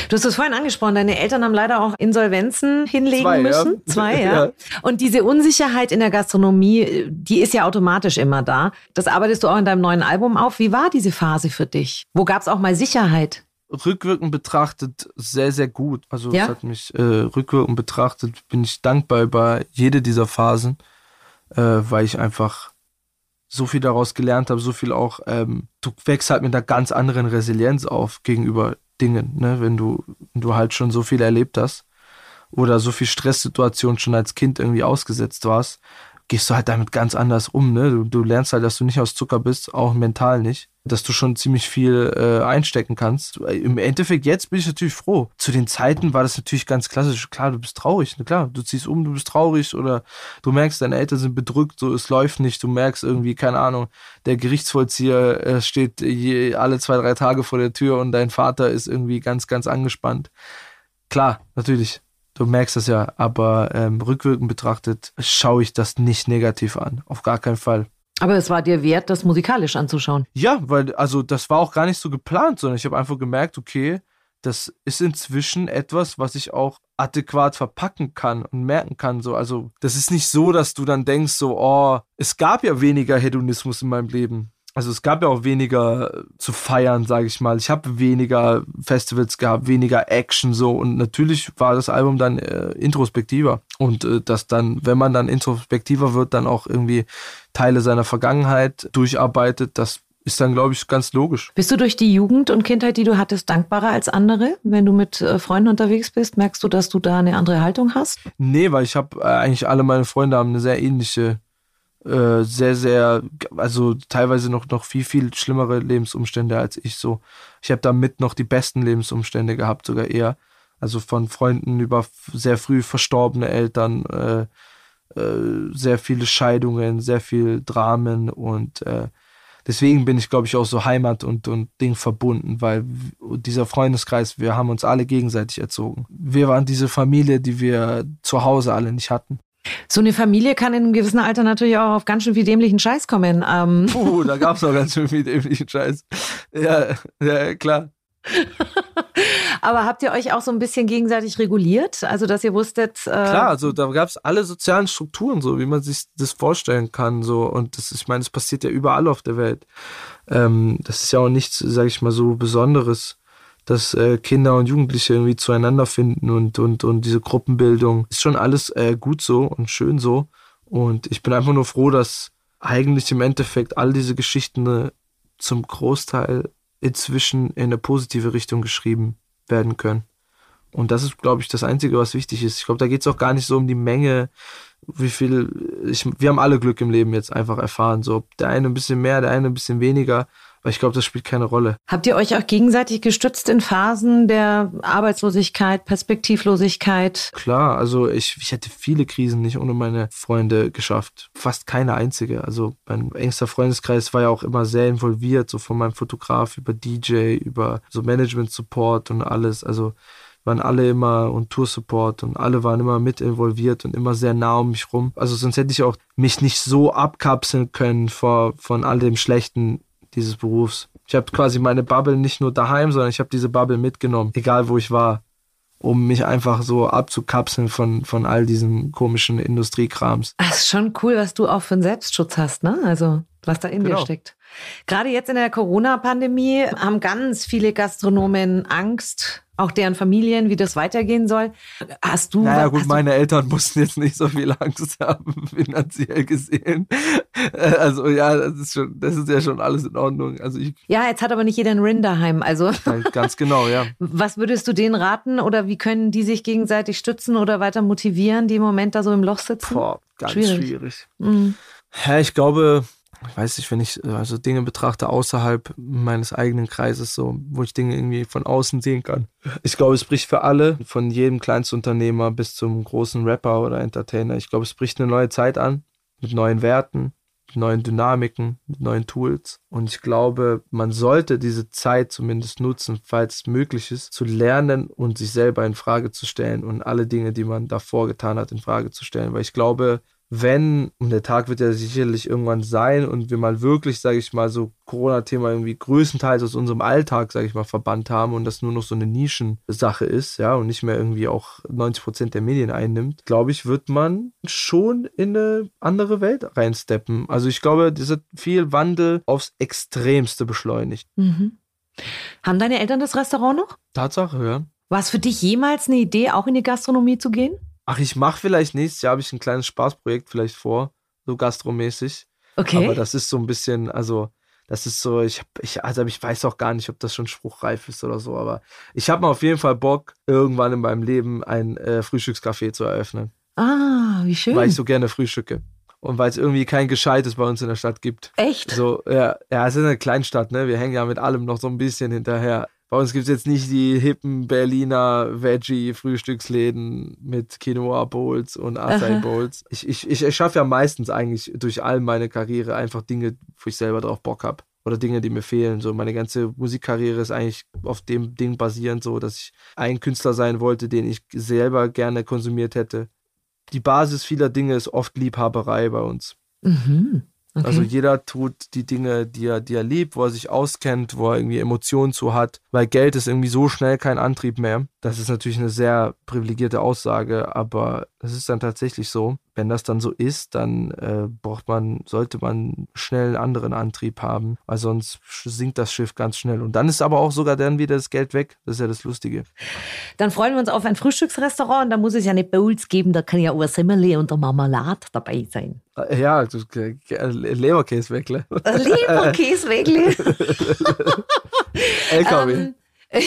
Du hast es vorhin angesprochen, deine Eltern haben leider auch Insolvenzen hinlegen Zwei, müssen. Ja. Zwei, ja. [laughs] ja. Und diese Unsicherheit in der Gastronomie, die ist ja automatisch immer da. Das arbeitest du auch in deinem neuen Album auf. Wie war diese Phase für dich? Wo gab es auch mal Sicherheit? rückwirkend betrachtet sehr, sehr gut. Also ja? es hat mich äh, rückwirkend betrachtet, bin ich dankbar über jede dieser Phasen, äh, weil ich einfach so viel daraus gelernt habe, so viel auch, ähm, du wächst halt mit einer ganz anderen Resilienz auf gegenüber Dingen, ne? wenn du, du halt schon so viel erlebt hast oder so viel Stresssituationen schon als Kind irgendwie ausgesetzt warst, gehst du halt damit ganz anders um. Ne? Du, du lernst halt, dass du nicht aus Zucker bist, auch mental nicht. Dass du schon ziemlich viel äh, einstecken kannst. Im Endeffekt, jetzt bin ich natürlich froh. Zu den Zeiten war das natürlich ganz klassisch. Klar, du bist traurig. Ne? Klar, du ziehst um, du bist traurig oder du merkst, deine Eltern sind bedrückt, so es läuft nicht. Du merkst irgendwie, keine Ahnung, der Gerichtsvollzieher äh, steht je, alle zwei, drei Tage vor der Tür und dein Vater ist irgendwie ganz, ganz angespannt. Klar, natürlich Du merkst das ja, aber ähm, rückwirkend betrachtet schaue ich das nicht negativ an. Auf gar keinen Fall. Aber es war dir wert, das musikalisch anzuschauen. Ja, weil, also das war auch gar nicht so geplant, sondern ich habe einfach gemerkt, okay, das ist inzwischen etwas, was ich auch adäquat verpacken kann und merken kann. So, also, das ist nicht so, dass du dann denkst, so, oh, es gab ja weniger Hedonismus in meinem Leben also es gab ja auch weniger zu feiern, sage ich mal. Ich habe weniger Festivals gehabt, weniger Action so und natürlich war das Album dann äh, introspektiver und äh, dass dann, wenn man dann introspektiver wird, dann auch irgendwie Teile seiner Vergangenheit durcharbeitet, das ist dann, glaube ich, ganz logisch. Bist du durch die Jugend und Kindheit, die du hattest, dankbarer als andere? Wenn du mit äh, Freunden unterwegs bist, merkst du, dass du da eine andere Haltung hast? Nee, weil ich habe äh, eigentlich alle meine Freunde haben eine sehr ähnliche äh, sehr, sehr, also teilweise noch, noch viel, viel schlimmere Lebensumstände als ich so. Ich habe damit noch die besten Lebensumstände gehabt, sogar eher. Also von Freunden über sehr früh verstorbene Eltern, äh, äh, sehr viele Scheidungen, sehr viel Dramen und äh, deswegen bin ich, glaube ich, auch so Heimat und, und Ding verbunden, weil dieser Freundeskreis, wir haben uns alle gegenseitig erzogen. Wir waren diese Familie, die wir zu Hause alle nicht hatten. So eine Familie kann in einem gewissen Alter natürlich auch auf ganz schön viel dämlichen Scheiß kommen. Ähm. Puh, da gab es auch ganz schön viel dämlichen Scheiß. Ja, ja, klar. [laughs] Aber habt ihr euch auch so ein bisschen gegenseitig reguliert? Also, dass ihr wusstet. Äh Klar, also da gab es alle sozialen Strukturen, so wie man sich das vorstellen kann. So. Und das, ich meine, das passiert ja überall auf der Welt. Ähm, das ist ja auch nichts, sag ich mal, so Besonderes dass äh, Kinder und Jugendliche irgendwie zueinander finden und, und, und diese Gruppenbildung. Ist schon alles äh, gut so und schön so. Und ich bin einfach nur froh, dass eigentlich im Endeffekt all diese Geschichten äh, zum Großteil inzwischen in eine positive Richtung geschrieben werden können. Und das ist, glaube ich, das Einzige, was wichtig ist. Ich glaube, da geht es auch gar nicht so um die Menge, wie viel. Ich, wir haben alle Glück im Leben jetzt einfach erfahren. So, der eine ein bisschen mehr, der eine ein bisschen weniger. Weil ich glaube, das spielt keine Rolle. Habt ihr euch auch gegenseitig gestützt in Phasen der Arbeitslosigkeit, Perspektivlosigkeit? Klar, also ich, ich hätte viele Krisen nicht ohne meine Freunde geschafft. Fast keine einzige. Also mein engster Freundeskreis war ja auch immer sehr involviert, so von meinem Fotograf über DJ, über so Management-Support und alles. Also waren alle immer und Tour-Support und alle waren immer mit involviert und immer sehr nah um mich rum. Also sonst hätte ich auch mich nicht so abkapseln können vor, von all dem Schlechten dieses Berufs. Ich habe quasi meine Bubble nicht nur daheim, sondern ich habe diese Bubble mitgenommen, egal wo ich war, um mich einfach so abzukapseln von, von all diesen komischen Industriekrams. Das ist schon cool, was du auch für einen Selbstschutz hast, ne? Also was da in genau. dir steckt. Gerade jetzt in der Corona-Pandemie haben ganz viele Gastronomen Angst, auch deren Familien, wie das weitergehen soll. Hast du. Naja, gut, meine Eltern [laughs] mussten jetzt nicht so viel Angst haben, [laughs] finanziell gesehen. Äh, also, ja, das ist schon, das ist ja schon alles in Ordnung. Also ich, ja, jetzt hat aber nicht jeder ein Rin daheim, also. Ganz genau, ja. [laughs] Was würdest du denen raten oder wie können die sich gegenseitig stützen oder weiter motivieren, die im Moment da so im Loch sitzen? Boah, ganz schwierig. schwierig. Mhm. Ja, ich glaube, ich weiß nicht, wenn ich also Dinge betrachte außerhalb meines eigenen Kreises, so, wo ich Dinge irgendwie von außen sehen kann. Ich glaube, es bricht für alle, von jedem Kleinstunternehmer bis zum großen Rapper oder Entertainer. Ich glaube, es bricht eine neue Zeit an, mit neuen Werten, mit neuen Dynamiken, mit neuen Tools. Und ich glaube, man sollte diese Zeit zumindest nutzen, falls es möglich ist, zu lernen und sich selber in Frage zu stellen und alle Dinge, die man davor getan hat, in Frage zu stellen. Weil ich glaube, wenn, und der Tag wird ja sicherlich irgendwann sein und wir mal wirklich, sage ich mal, so Corona-Thema irgendwie größtenteils aus unserem Alltag, sage ich mal, verbannt haben und das nur noch so eine Nischensache ist, ja, und nicht mehr irgendwie auch 90 Prozent der Medien einnimmt, glaube ich, wird man schon in eine andere Welt reinsteppen. Also ich glaube, das hat viel Wandel aufs Extremste beschleunigt. Mhm. Haben deine Eltern das Restaurant noch? Tatsache, ja. War es für dich jemals eine Idee, auch in die Gastronomie zu gehen? Ach, ich mache vielleicht nächstes Jahr habe ich ein kleines Spaßprojekt vielleicht vor, so gastromäßig. Okay. Aber das ist so ein bisschen, also das ist so, ich, ich, also ich weiß auch gar nicht, ob das schon spruchreif ist oder so, aber ich habe mal auf jeden Fall Bock, irgendwann in meinem Leben ein äh, Frühstückscafé zu eröffnen. Ah, wie schön. Weil ich so gerne frühstücke. Und weil es irgendwie kein Gescheites bei uns in der Stadt gibt. Echt? So, ja, ja, es ist eine Kleinstadt, ne? Wir hängen ja mit allem noch so ein bisschen hinterher. Bei uns gibt es jetzt nicht die hippen Berliner Veggie-Frühstücksläden mit Quinoa-Bowls und Acai-Bowls. Ich, ich, ich, ich schaffe ja meistens eigentlich durch all meine Karriere einfach Dinge, wo ich selber drauf Bock habe. Oder Dinge, die mir fehlen. So, meine ganze Musikkarriere ist eigentlich auf dem Ding basierend, so dass ich ein Künstler sein wollte, den ich selber gerne konsumiert hätte. Die Basis vieler Dinge ist oft Liebhaberei bei uns. Mhm. Also okay. Also jeder tut die Dinge, die er, die er liebt, wo er sich auskennt, wo er irgendwie Emotionen zu hat, weil Geld ist irgendwie so schnell kein Antrieb mehr. Das ist natürlich eine sehr privilegierte Aussage, aber es ist dann tatsächlich so. Wenn das dann so ist, dann äh, braucht man, sollte man schnell einen anderen Antrieb haben, weil sonst sinkt das Schiff ganz schnell. Und dann ist aber auch sogar dann wieder das Geld weg. Das ist ja das Lustige. Dann freuen wir uns auf ein Frühstücksrestaurant und da muss es ja nicht Bowls geben, da kann ja auch Semmel und der Marmelade dabei sein. Äh, ja, also, Leberkäsweckle. Leberkäsweckle. [laughs] LKW. Ähm, [laughs]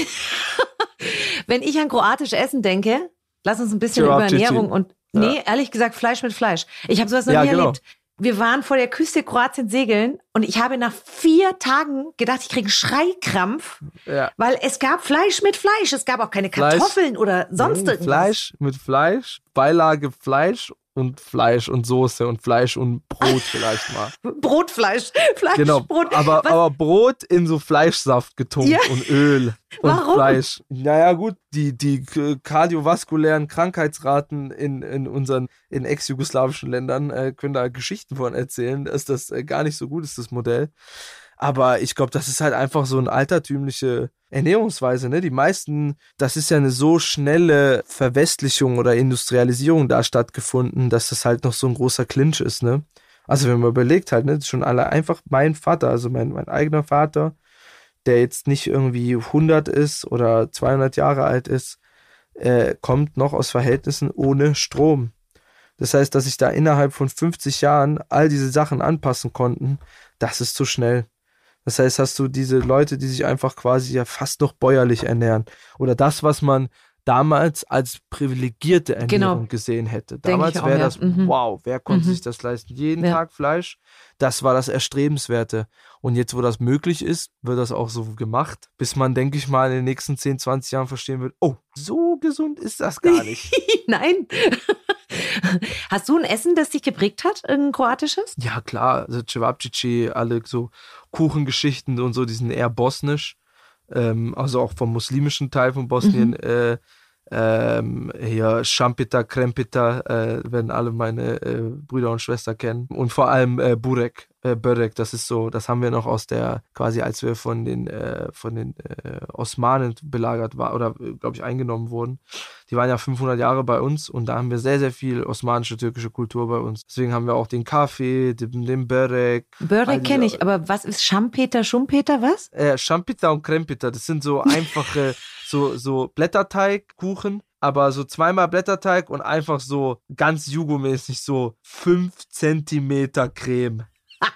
wenn ich an kroatisch Essen denke, lass uns ein bisschen über Ernährung und nee, ja. ehrlich gesagt Fleisch mit Fleisch. Ich habe sowas noch ja, nie genau. erlebt. Wir waren vor der Küste Kroatien segeln und ich habe nach vier Tagen gedacht, ich kriege einen Schreikrampf, ja. weil es gab Fleisch mit Fleisch. Es gab auch keine Kartoffeln Fleisch, oder sonst irgendwas. Fleisch mit Fleisch, Beilage Fleisch und Fleisch und Soße und Fleisch und Brot vielleicht mal. [laughs] Brotfleisch, Fleisch, genau, Brot. Aber, aber Brot in so Fleischsaft getunkt ja. und Öl und Warum? Fleisch. Naja gut, die, die kardiovaskulären Krankheitsraten in, in unseren in ex-jugoslawischen Ländern äh, können da Geschichten von erzählen, dass das äh, gar nicht so gut ist, das Modell. Aber ich glaube, das ist halt einfach so eine altertümliche Ernährungsweise. Ne? Die meisten, das ist ja eine so schnelle Verwestlichung oder Industrialisierung da stattgefunden, dass das halt noch so ein großer Clinch ist. Ne? Also wenn man überlegt halt, ne, schon alle einfach mein Vater, also mein, mein eigener Vater, der jetzt nicht irgendwie 100 ist oder 200 Jahre alt ist, äh, kommt noch aus Verhältnissen ohne Strom. Das heißt, dass sich da innerhalb von 50 Jahren all diese Sachen anpassen konnten, das ist zu schnell. Das heißt, hast du diese Leute, die sich einfach quasi ja fast noch bäuerlich ernähren. Oder das, was man damals als privilegierte Ernährung Genau. gesehen hätte. Damals wäre ja. das, Mhm. wow, wer konnte Mhm. sich das leisten? Jeden Ja. Tag Fleisch. Das war das Erstrebenswerte. Und jetzt, wo das möglich ist, wird das auch so gemacht, bis man, denke ich mal, in den nächsten 10, 20 Jahren verstehen wird, oh, so gesund ist das gar nicht. [laughs] Nein. [laughs] Hast du ein Essen, das dich geprägt hat, ein kroatisches? Ja, klar, also Cevapcici, alle so Kuchengeschichten und so, die sind eher bosnisch. Ähm, also auch vom muslimischen Teil von Bosnien. Mhm. Äh, ähm, hier Shampita, Krempita, äh, werden alle meine äh, Brüder und Schwester kennen. Und vor allem äh, Burek, äh, Börek, das ist so, das haben wir noch aus der, quasi als wir von den, äh, von den äh, Osmanen belagert waren oder, glaube ich, eingenommen wurden. Die waren ja 500 Jahre bei uns und da haben wir sehr, sehr viel osmanische, türkische Kultur bei uns. Deswegen haben wir auch den Kaffee, den, den Börek, Börek kenne ich, aber was ist Schampeter, Schumpeter, was? äh, Shampita und Krempita, das sind so [laughs] einfache, so, so Blätterteigkuchen, aber so zweimal Blätterteig und einfach so ganz jugomäßig so 5 Zentimeter Creme. [laughs]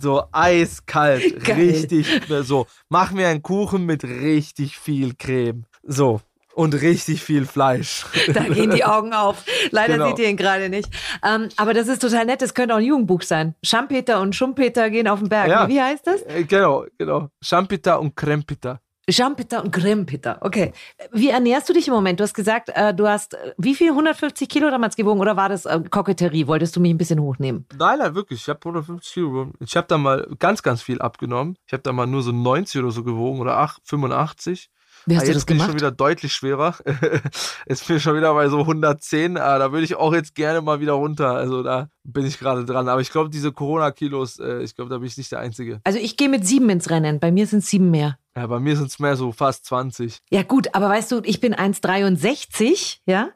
So eiskalt, Geil. richtig, so, mach mir einen Kuchen mit richtig viel Creme. So, und richtig viel Fleisch. [laughs] Da gehen die Augen auf. Leider Genau. seht ihr ihn gerade nicht. Ähm, aber das ist total nett. Das könnte auch ein Jugendbuch sein. Schampeter und Schumpeter gehen auf den Berg. Ja. Wie heißt das? Äh, genau, genau. Shampita und Krempita. Schampeter und Krempeter. Okay. Wie ernährst du dich im Moment? Du hast gesagt, äh, du hast äh, wie viel? 150 Kilo damals gewogen oder war das äh, Koketterie? Wolltest du mich ein bisschen hochnehmen? Nein, nein, wirklich. Ich habe 150 Kilo gewogen. Ich habe da mal ganz, ganz viel abgenommen. Ich habe da mal nur so 90 oder so gewogen oder 8, 85. Wie hast Ah, du jetzt das bin ich gemacht? schon wieder deutlich schwerer. [laughs] jetzt bin ich schon wieder bei so 110. Ah, da würde ich auch jetzt gerne mal wieder runter. Also da bin ich gerade dran. Aber ich glaube, diese Corona-Kilos, äh, ich glaube, da bin ich nicht der Einzige. Also ich gehe mit sieben ins Rennen. Bei mir sind es sieben mehr. Ja, bei mir sind es mehr so fast 20. Ja gut, aber weißt du, ich bin 1,63, ja?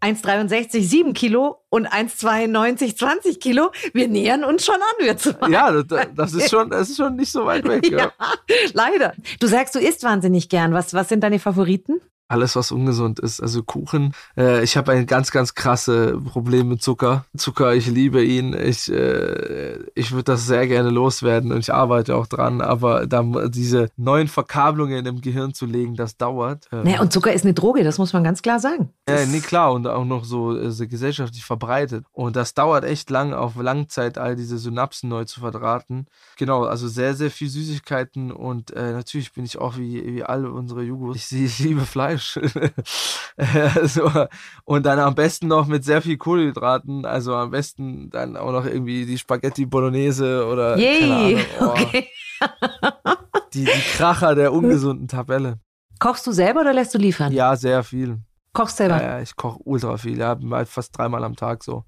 1,63, 7 Kilo und 1,92, 20 Kilo. Wir nähern uns schon an, wir zwei. Ja, das, das, ist schon, das ist schon nicht so weit weg. [laughs] Ja. Ja, leider. Du sagst, du isst wahnsinnig gern. Was, was sind deine Favoriten? Alles, was ungesund ist. Also Kuchen. Äh, ich habe ein ganz, ganz krasse Problem mit Zucker. Zucker, ich liebe ihn. Ich, äh, ich würde das sehr gerne loswerden und ich arbeite auch dran. Aber da, diese neuen Verkabelungen im Gehirn zu legen, das dauert. Äh, Naja, und Zucker ist eine Droge, das muss man ganz klar sagen. ja, nee, klar, und auch noch so, äh, gesellschaftlich verbreitet. Und das dauert echt lang, auf Langzeit all diese Synapsen neu zu verdrahten. Genau, also sehr, sehr viel Süßigkeiten und äh, natürlich bin ich auch wie, wie alle unsere Jugos. Ich, ich liebe Fleisch. [laughs] so, und dann am besten noch mit sehr viel Kohlenhydraten, also am besten dann auch noch irgendwie die Spaghetti Bolognese oder Yay! [laughs] Oh, Okay. die, die Kracher der ungesunden Tabelle. Kochst du selber oder lässt du liefern? Ja, sehr viel. Kochst selber. Ja, ja, ich koche ultra viel, ja, fast dreimal am Tag so.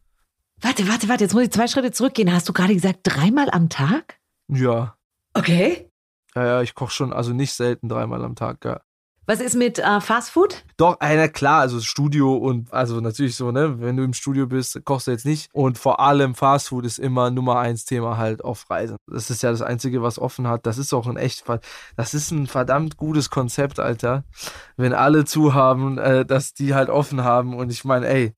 Warte, warte, warte, jetzt muss ich zwei Schritte zurückgehen. Hast du gerade gesagt, dreimal am Tag? Ja. Okay. Ja, ja, ich koche schon, also nicht selten dreimal am Tag, ja. Was ist mit äh, Fastfood? Doch, einer klar, also Studio und also natürlich so, ne, wenn du im Studio bist, kochst du jetzt nicht. Und vor allem Fastfood ist immer Nummer eins Thema halt auf Reisen. Das ist ja das Einzige, was offen hat. Das ist auch ein echt, das ist ein verdammt gutes Konzept, Alter. Wenn alle zu haben, äh, dass die halt offen haben. Und ich meine, ey,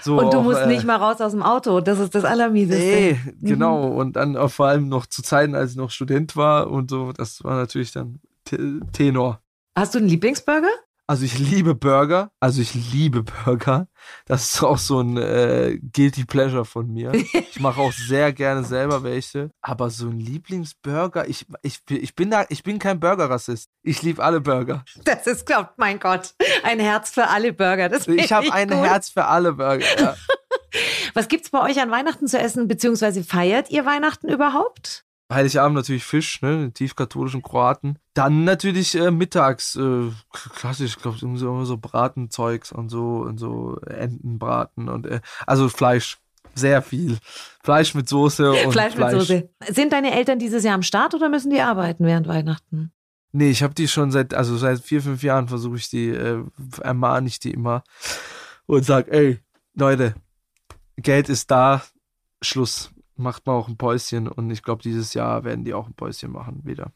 so. Und du auch, musst äh, nicht mal raus aus dem Auto. Das ist das Allermieseste. Nee, genau. Und dann auch vor allem noch zu Zeiten, als ich noch Student war und so, das war natürlich dann Te- Tenor. Hast du einen Lieblingsburger? Also ich liebe Burger, also ich liebe Burger. Das ist auch so ein äh, guilty pleasure von mir. Ich mache auch sehr gerne selber welche, aber so ein Lieblingsburger, ich, ich, ich bin da, ich bin kein Burger-Rassist. Ich liebe alle Burger. Das ist, glaubt, mein Gott, ein Herz für alle Burger. Das Ich habe ein gut. Herz für alle Burger. Ja. [laughs] Was gibt's bei euch an Weihnachten zu essen, beziehungsweise feiert ihr Weihnachten überhaupt? Heiligabend natürlich Fisch, ne, tiefkatholischen Kroaten. Dann natürlich äh, mittags, äh, klassisch, glaube ich, so, immer so Bratenzeugs und so und so Entenbraten und äh, also Fleisch, sehr viel. Fleisch mit Soße [laughs] und Fleisch, Fleisch. mit Soße. Sind deine Eltern dieses Jahr am Start oder müssen die arbeiten während Weihnachten? Nee, ich habe die schon seit, also seit vier, fünf Jahren versuche ich die, äh, ermahne ich die immer und sag, ey, Leute, Geld ist da, Schluss. Macht mal auch ein Päuschen und ich glaube, dieses Jahr werden die auch ein Päuschen machen wieder.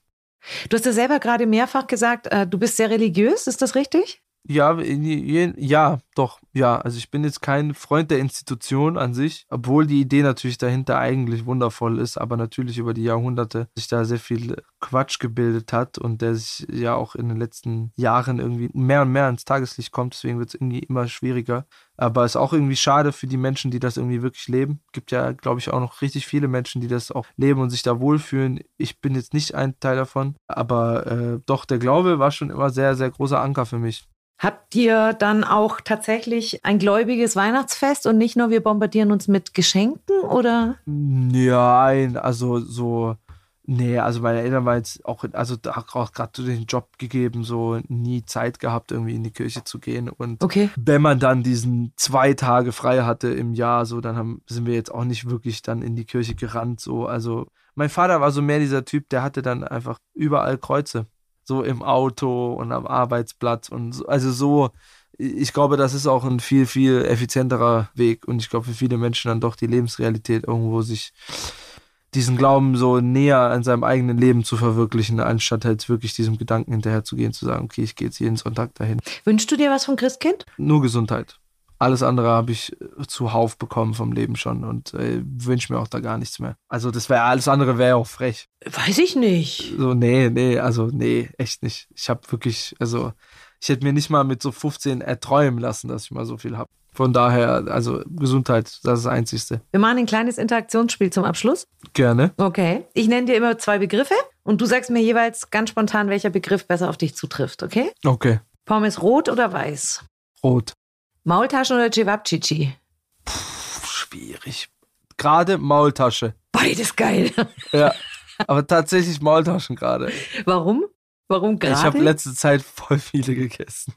Du hast ja selber gerade mehrfach gesagt, äh, du bist sehr religiös, ist das richtig? Ja, ja, doch, ja. Also ich bin jetzt kein Freund der Institution an sich, obwohl die Idee natürlich dahinter eigentlich wundervoll ist, aber natürlich über die Jahrhunderte sich da sehr viel Quatsch gebildet hat und der sich ja auch in den letzten Jahren irgendwie mehr und mehr ins Tageslicht kommt. Deswegen wird es irgendwie immer schwieriger. Aber es ist auch irgendwie schade für die Menschen, die das irgendwie wirklich leben. Gibt ja, glaube ich, auch noch richtig viele Menschen, die das auch leben und sich da wohlfühlen. Ich bin jetzt nicht ein Teil davon, aber äh, doch, der Glaube war schon immer sehr, sehr großer Anker für mich. Habt ihr dann auch tatsächlich ein gläubiges Weihnachtsfest und nicht nur wir bombardieren uns mit Geschenken oder? Nein, also so, nee, also meine Eltern waren jetzt auch, also auch gerade den Job gegeben, so nie Zeit gehabt, irgendwie in die Kirche zu gehen. Und okay. wenn man dann diesen zwei Tage frei hatte im Jahr, so, dann haben, sind wir jetzt auch nicht wirklich dann in die Kirche gerannt, so, also mein Vater war so mehr dieser Typ, der hatte dann einfach überall Kreuze so im Auto und am Arbeitsplatz und so, also so, ich glaube, das ist auch ein viel, viel effizienterer Weg und ich glaube, für viele Menschen dann doch die Lebensrealität irgendwo sich diesen Glauben so näher an seinem eigenen Leben zu verwirklichen, anstatt halt wirklich diesem Gedanken hinterherzugehen, zu sagen, okay, ich gehe jetzt jeden Sonntag dahin. Wünschst du dir was vom Christkind? Nur Gesundheit. Alles andere habe ich äh, zuhauf bekommen vom Leben schon und äh, wünsche mir auch da gar nichts mehr. Also das wäre alles andere wäre auch frech. Weiß ich nicht. So, nee, nee, also nee, echt nicht. Ich habe wirklich, also ich hätte mir nicht mal mit so 15 erträumen lassen, dass ich mal so viel habe. Von daher, also Gesundheit, das ist das Einzigste. Wir machen ein kleines Interaktionsspiel zum Abschluss. Gerne. Okay. Ich nenne dir immer zwei Begriffe und du sagst mir jeweils ganz spontan, welcher Begriff besser auf dich zutrifft, okay? Okay. Pommes rot oder weiß? Rot. Maultaschen oder Cevapcici? Schwierig. Gerade Maultasche. Beides geil. Ja, [laughs] aber tatsächlich Maultaschen gerade. Warum? Warum gerade? Ich habe letzte Zeit voll viele gegessen.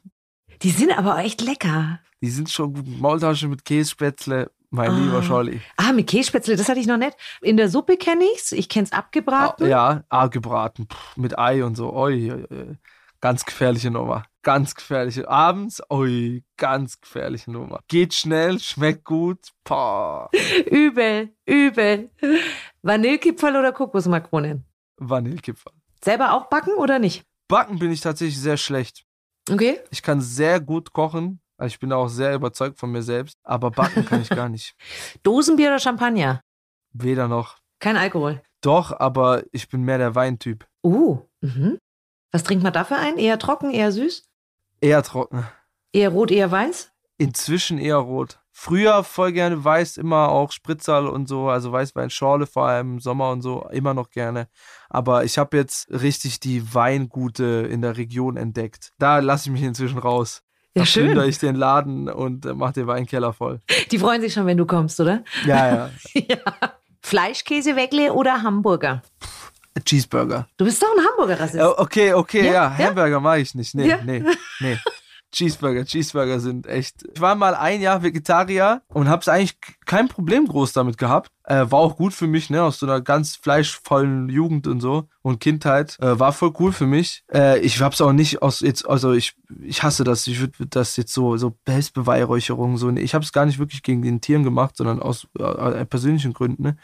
Die sind aber echt lecker. Die sind schon gut. Maultasche mit Kässpätzle, mein Ah. lieber Scholli. Ah, mit Kässpätzle, das hatte ich noch nicht. In der Suppe kenne ich's. Ich kenn's abgebraten. Ah, Ja, ah, gebraten. Puh, mit Ei und so. Oi, oi, oi. Ganz gefährliche Nummer. Ganz gefährliche. Abends, oi, ganz gefährliche Nummer. Geht schnell, schmeckt gut. Pah. Übel, übel. Vanillekipferl oder Kokosmakronen? Vanillekipferl. Selber auch backen oder nicht? Backen bin ich tatsächlich sehr schlecht. Okay. Ich kann sehr gut kochen. Also ich bin auch sehr überzeugt von mir selbst. Aber backen kann ich gar nicht. [laughs] Dosenbier oder Champagner? Weder noch. Kein Alkohol. Doch, aber ich bin mehr der Weintyp. Uh, mhm. Was trinkt man dafür ein? Eher trocken, eher süß? Eher trocken. Eher rot, eher weiß? Inzwischen eher rot. Früher voll gerne weiß, immer auch Spritzerl und so, also Weißwein, Schorle vor allem im Sommer und so, immer noch gerne. Aber ich habe jetzt richtig die Weingute in der Region entdeckt. Da lasse ich mich inzwischen raus. Ja, da schön. ich den Laden und äh, mache den Weinkeller voll. [laughs] Die freuen sich schon, wenn du kommst, oder? Ja, ja. [laughs] ja. Fleischkäseweckle oder Hamburger? Cheeseburger. Du bist doch ein Hamburger-Rassist. Ja, okay, okay, Ja, ja. ja. Hamburger mag ich nicht. Nee, Ja. nee, nee. Cheeseburger, Cheeseburger sind echt. Ich war mal ein Jahr Vegetarier und hab's eigentlich kein Problem groß damit gehabt. Äh, war auch gut für mich, ne, aus so einer ganz fleischvollen Jugend und so und Kindheit. Äh, war voll cool für mich. Äh, ich hab's auch nicht aus jetzt, also ich, ich hasse das. Ich würde das jetzt so, so Selbstbeweihräucherung, so. Ich hab's gar nicht wirklich gegen den Tieren gemacht, sondern aus äh, persönlichen Gründen, ne.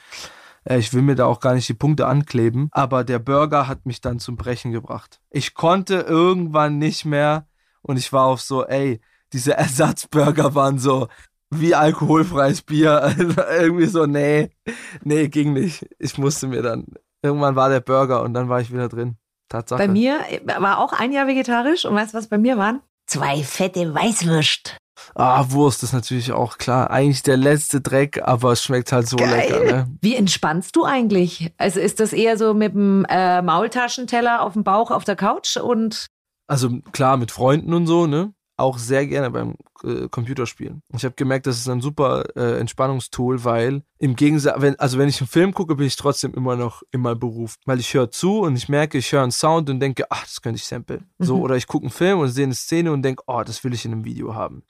Äh, Ich will mir da auch gar nicht die Punkte ankleben, aber der Burger hat mich dann zum Brechen gebracht. Ich konnte irgendwann nicht mehr und ich war auf so, ey, diese [laughs] Ersatzburger waren so wie alkoholfreies Bier. [laughs] Also irgendwie so, nee, nee, ging nicht. Ich musste mir dann, irgendwann war der Burger und dann war ich wieder drin. Tatsache. Bei mir äh, war auch ein Jahr vegetarisch und weißt du, was bei mir waren? Zwei fette Weißwürst. Ah, Wurst ist natürlich auch klar. Eigentlich der letzte Dreck, aber es schmeckt halt so Geil. lecker, ne? Wie entspannst du eigentlich? Also ist das eher so mit dem äh, Maultaschenteller auf dem Bauch auf der Couch und Also klar, mit Freunden und so, ne? Auch sehr gerne beim äh, Computerspielen. Ich habe gemerkt, das ist ein super äh, Entspannungstool, weil im Gegensatz, wenn, also wenn ich einen Film gucke, bin ich trotzdem immer noch in meinem Beruf. Weil ich höre zu und ich merke, ich höre einen Sound und denke, ach, das könnte ich samplen. So, Mhm. oder ich gucke einen Film und sehe eine Szene und denke, oh, das will ich in einem Video haben.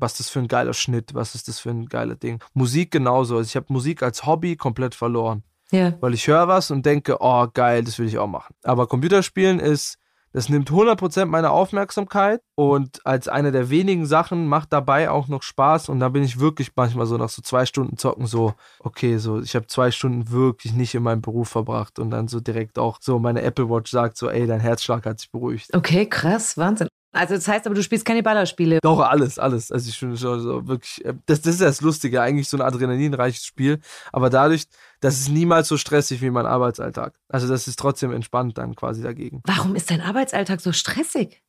Was ist das für ein geiler Schnitt, was ist das für ein geiler Ding. Musik genauso. Also ich habe Musik als Hobby komplett verloren ja. weil ich höre was und denke, oh geil, das will ich auch machen. Aber Computerspielen ist, das nimmt 100% meiner Aufmerksamkeit und als eine der wenigen Sachen macht dabei auch noch Spaß und da bin ich wirklich manchmal so nach so zwei Stunden zocken so, okay, so ich habe zwei Stunden wirklich nicht in meinem Beruf verbracht und dann so direkt auch so meine Apple Watch sagt so, ey, dein Herzschlag hat sich beruhigt. Okay, krass, Wahnsinn. Also das heißt aber, du spielst keine Ballerspiele. Doch, alles, alles. Also ich finde schon so wirklich, äh, das, das ist das Lustige, eigentlich so ein adrenalinreiches Spiel. Aber dadurch, das ist niemals so stressig wie mein Arbeitsalltag. Also das ist trotzdem entspannt dann quasi dagegen. Warum ist dein Arbeitsalltag so stressig?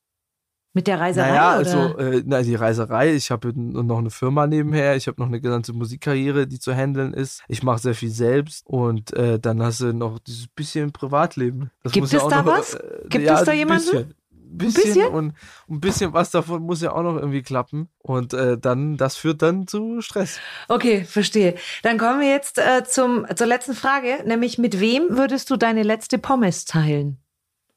Mit der Reiserei? Naja, oder? also äh, na, die Reiserei, ich habe noch eine Firma nebenher, ich habe noch eine ganze Musikkarriere, die zu handeln ist. Ich mache sehr viel selbst und äh, dann hast du noch dieses bisschen Privatleben. Das Gibt ja es auch da noch, was? Äh, Gibt ja, es da jemanden? Bisschen. Bisschen, bisschen? und ein bisschen was davon muss ja auch noch irgendwie klappen und äh, dann das führt dann zu Stress. Okay, verstehe. Dann kommen wir jetzt äh, zum, zur letzten Frage, nämlich mit wem würdest du deine letzte Pommes teilen?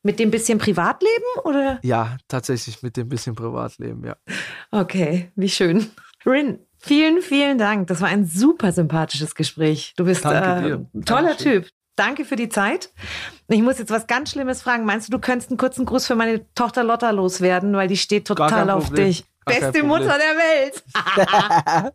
Mit dem bisschen Privatleben oder? Ja, tatsächlich mit dem bisschen Privatleben, ja. Okay, wie schön. Rin, vielen, vielen Dank. Das war ein super sympathisches Gespräch. Du bist Danke äh, ein toller Dankeschön. Typ. Danke für die Zeit. Ich muss jetzt was ganz Schlimmes fragen. Meinst du, du könntest einen kurzen Gruß für meine Tochter Lotta loswerden, weil die steht total auf dich. Gar Beste. Mutter der Welt. [laughs]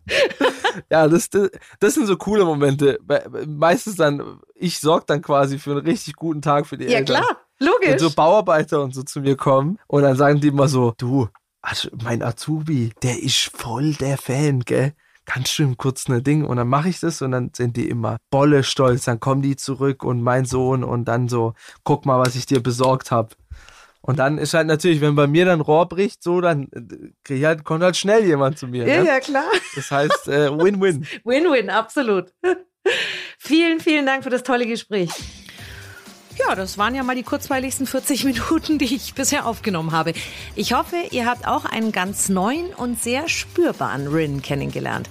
Ja, das, das, das sind so coole Momente. Meistens dann, ich sorge dann quasi für einen richtig guten Tag für die ja Eltern. klar, Wenn logisch. so Bauarbeiter und so zu mir kommen und dann sagen die immer so, du, also mein Azubi, der ist voll der Fan, gell? Kannst du ihm kurz ne Ding? Und dann mache ich das und dann sind die immer bolle stolz. Dann kommen die zurück und mein Sohn und dann so, guck mal, was ich dir besorgt habe. Und dann ist halt natürlich, wenn bei mir dann Rohr bricht, so, dann äh, krieg halt, kommt halt schnell jemand zu mir. ja, Ne? ja, klar. Das heißt, äh, Win-Win. [laughs] Win-win, absolut. [laughs] vielen, vielen Dank für das tolle Gespräch. Ja, das waren ja mal die kurzweiligsten 40 [laughs] Minuten, die ich bisher aufgenommen habe. Ich hoffe, ihr habt auch einen ganz neuen und sehr spürbaren Rin kennengelernt.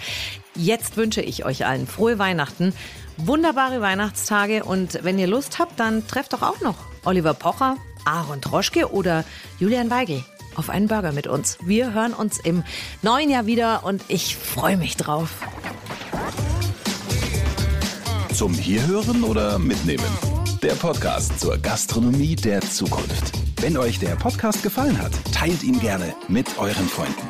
Jetzt wünsche ich euch allen frohe Weihnachten, wunderbare Weihnachtstage und wenn ihr Lust habt, dann trefft doch auch noch Oliver Pocher, Aaron Troschke oder Julian Weigel auf einen Burger mit uns. Wir hören uns im neuen Jahr wieder und ich freue mich drauf. Zum Hierhören oder Mitnehmen? Der Podcast zur Gastronomie der Zukunft. Wenn euch der Podcast gefallen hat, teilt ihn gerne mit euren Freunden.